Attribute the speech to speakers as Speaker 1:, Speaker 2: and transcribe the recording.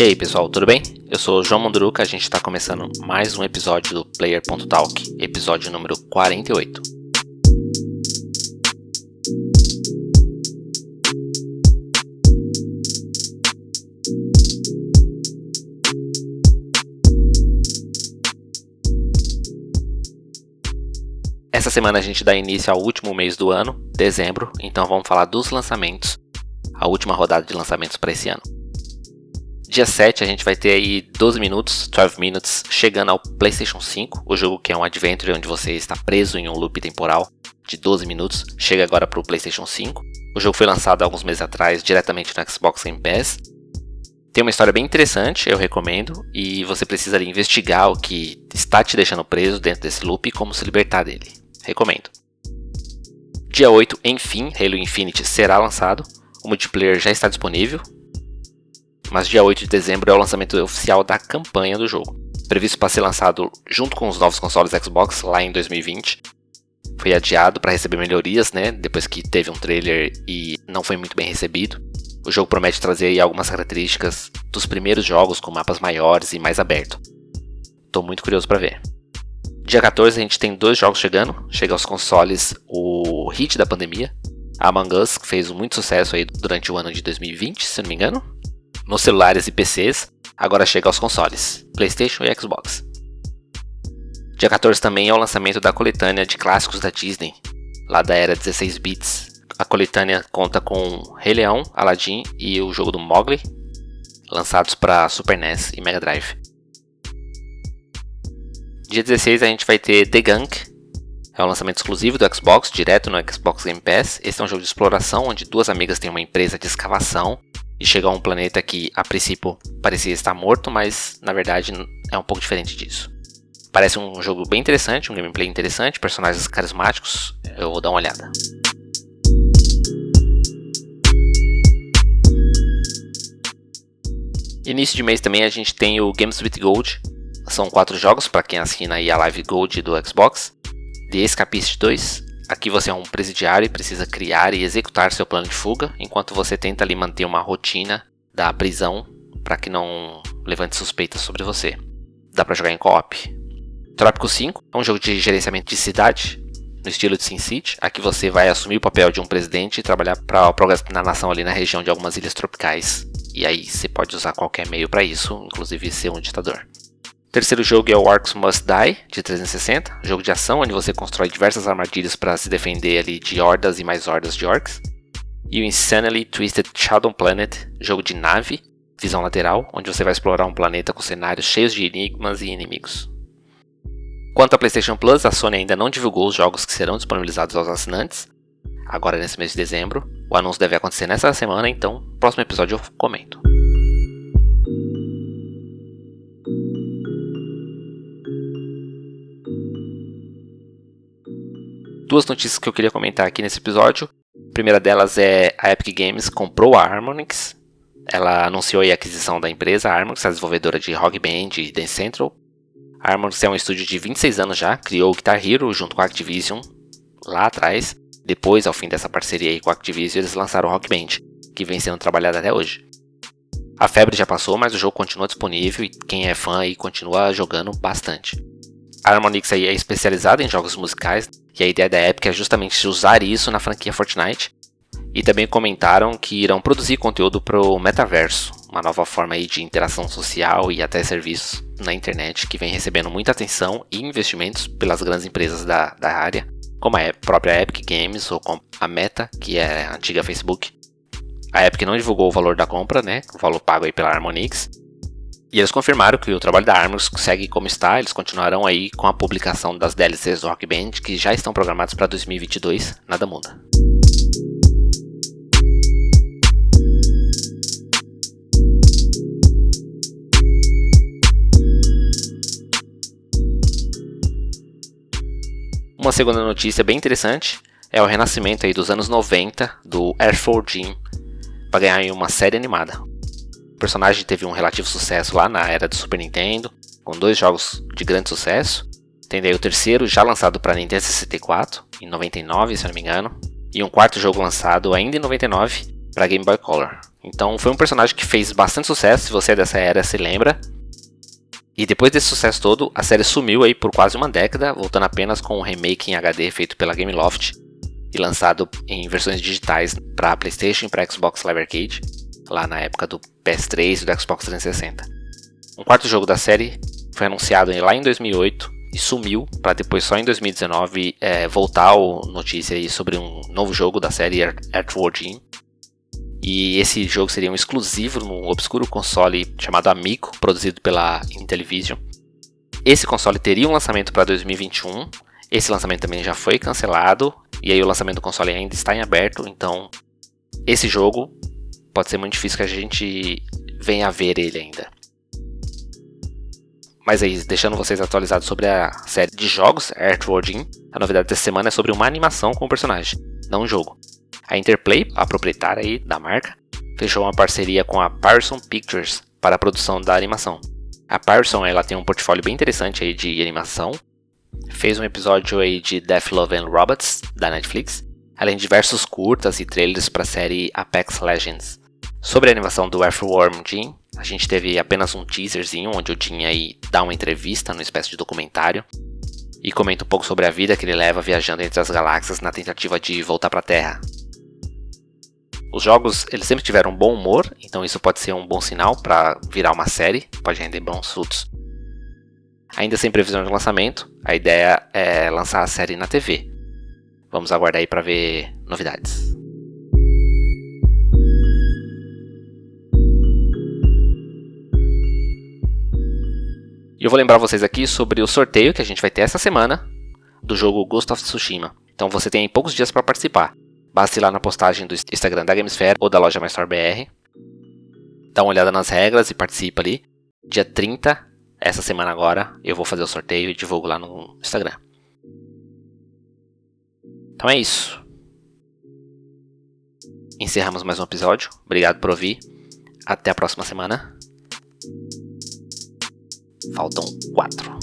Speaker 1: E aí pessoal, tudo bem? Eu sou o João Munduruca, a gente está começando mais um episódio do Player.talk, episódio número 48. Essa semana a gente dá início ao último mês do ano, dezembro, então vamos falar dos lançamentos, a última rodada de lançamentos para esse ano. Dia 7 a gente vai ter aí 12 minutos, 12 minutes, chegando ao PlayStation 5, o jogo que é um adventure onde você está preso em um loop temporal de 12 minutos, chega agora para o PlayStation 5. O jogo foi lançado alguns meses atrás diretamente no Xbox Game Pass. Tem uma história bem interessante, eu recomendo, e você precisa ali, investigar o que está te deixando preso dentro desse loop e como se libertar dele. Recomendo. Dia 8, enfim, Halo Infinite será lançado. O multiplayer já está disponível, mas dia 8 de dezembro é o lançamento oficial da campanha do jogo, previsto para ser lançado junto com os novos consoles Xbox lá em 2020. Foi adiado para receber melhorias, né? Depois que teve um trailer e não foi muito bem recebido. O jogo promete trazer algumas características dos primeiros jogos com mapas maiores e mais aberto. Tô muito curioso para ver. Dia 14 a gente tem dois jogos chegando. Chega aos consoles o hit da pandemia, Among Us, que fez muito sucesso aí durante o ano de 2020, se não me engano nos celulares e PCs, agora chega aos consoles, PlayStation e Xbox. Dia 14 também é o lançamento da coletânea de clássicos da Disney, lá da era 16 bits. A coletânea conta com Rei Leão, Aladdin e o jogo do Mowgli, lançados para Super NES e Mega Drive. Dia 16 a gente vai ter The Gunk, é um lançamento exclusivo do Xbox, direto no Xbox Game Pass. Esse é um jogo de exploração onde duas amigas têm uma empresa de escavação e chega a um planeta que a princípio parecia estar morto, mas na verdade é um pouco diferente disso. Parece um jogo bem interessante, um gameplay interessante, personagens carismáticos. Eu vou dar uma olhada. Início de mês também a gente tem o Games with Gold. São quatro jogos para quem assina aí a Live Gold do Xbox. The Escapist 2, Aqui você é um presidiário e precisa criar e executar seu plano de fuga, enquanto você tenta ali manter uma rotina da prisão para que não levante suspeitas sobre você. Dá para jogar em co-op. Trópico 5 é um jogo de gerenciamento de cidade, no estilo de SimCity. Aqui você vai assumir o papel de um presidente e trabalhar para na nação ali na região de algumas ilhas tropicais. E aí você pode usar qualquer meio para isso, inclusive ser um ditador. Terceiro jogo é o Orcs Must Die, de 360, jogo de ação onde você constrói diversas armadilhas para se defender ali de hordas e mais hordas de orcs. E o Insanely Twisted Shadow Planet, jogo de nave, visão lateral, onde você vai explorar um planeta com cenários cheios de enigmas e inimigos. Quanto à PlayStation Plus, a Sony ainda não divulgou os jogos que serão disponibilizados aos assinantes, agora nesse mês de dezembro. O anúncio deve acontecer nessa semana, então, próximo episódio eu comento. Duas notícias que eu queria comentar aqui nesse episódio. A primeira delas é a Epic Games comprou a Harmonix. Ela anunciou a aquisição da empresa, a Harmonix, a desenvolvedora de Rock Band e Dance Central. A Harmonix é um estúdio de 26 anos já, criou o Guitar Hero junto com a Activision lá atrás. Depois, ao fim dessa parceria aí com a Activision, eles lançaram o Rock Band, que vem sendo trabalhado até hoje. A febre já passou, mas o jogo continua disponível e quem é fã aí continua jogando bastante. A Harmonix aí é especializada em jogos musicais e a ideia da Epic é justamente usar isso na franquia Fortnite. E também comentaram que irão produzir conteúdo para o metaverso, uma nova forma aí de interação social e até serviços na internet que vem recebendo muita atenção e investimentos pelas grandes empresas da, da área, como a própria Epic Games ou a Meta, que é a antiga Facebook. A Epic não divulgou o valor da compra, né, o valor pago aí pela Harmonix, e eles confirmaram que o trabalho da Armors segue como está, eles continuarão aí com a publicação das DLCs do Rock Band, que já estão programados para 2022, nada muda. Uma segunda notícia bem interessante é o renascimento aí dos anos 90 do Air Force Gym para ganhar uma série animada personagem teve um relativo sucesso lá na era do Super Nintendo, com dois jogos de grande sucesso. Tem daí o terceiro já lançado para Nintendo 64, em 99, se não me engano, e um quarto jogo lançado ainda em 99 para Game Boy Color, Então foi um personagem que fez bastante sucesso, se você é dessa era se lembra. E depois desse sucesso todo, a série sumiu aí por quase uma década, voltando apenas com um remake em HD feito pela Gameloft e lançado em versões digitais para PlayStation e para Xbox Live Arcade, lá na época do PS3 e do Xbox 360. Um quarto jogo da série foi anunciado lá em 2008 e sumiu para depois só em 2019 é, voltar a notícia aí sobre um novo jogo da série Earthworm Jim. E esse jogo seria um exclusivo num obscuro console chamado Amico, produzido pela Intellivision. Esse console teria um lançamento para 2021. Esse lançamento também já foi cancelado e aí o lançamento do console ainda está em aberto, então esse jogo pode ser muito difícil que a gente venha a ver ele ainda. Mas aí, deixando vocês atualizados sobre a série de jogos Earthworm Jim, a novidade dessa semana é sobre uma animação com o personagem, não um jogo. A Interplay, a proprietária aí da marca, fechou uma parceria com a Parson Pictures para a produção da animação. A Parson ela tem um portfólio bem interessante aí de animação, fez um episódio aí de Death Love and Robots da Netflix, além de diversos curtas e trailers para a série Apex Legends. Sobre a animação do Earthworm Jim, a gente teve apenas um teaserzinho onde o Jim aí dá uma entrevista numa espécie de documentário e comenta um pouco sobre a vida que ele leva viajando entre as galáxias na tentativa de voltar para a Terra. Os jogos eles sempre tiveram um bom humor, então isso pode ser um bom sinal para virar uma série, pode render bons frutos. Ainda sem previsão de lançamento, a ideia é lançar a série na TV. Vamos aguardar aí para ver novidades. Eu vou lembrar vocês aqui sobre o sorteio que a gente vai ter essa semana do jogo Ghost of Tsushima. Então você tem poucos dias para participar. Basta ir lá na postagem do Instagram da Gamesphere ou da loja MyStore BR. Dá uma olhada nas regras e participa ali. Dia 30 essa semana agora eu vou fazer o sorteio e divulgo lá no Instagram. Então é isso. Encerramos mais um episódio. Obrigado por ouvir. Até a próxima semana. Faltam quatro.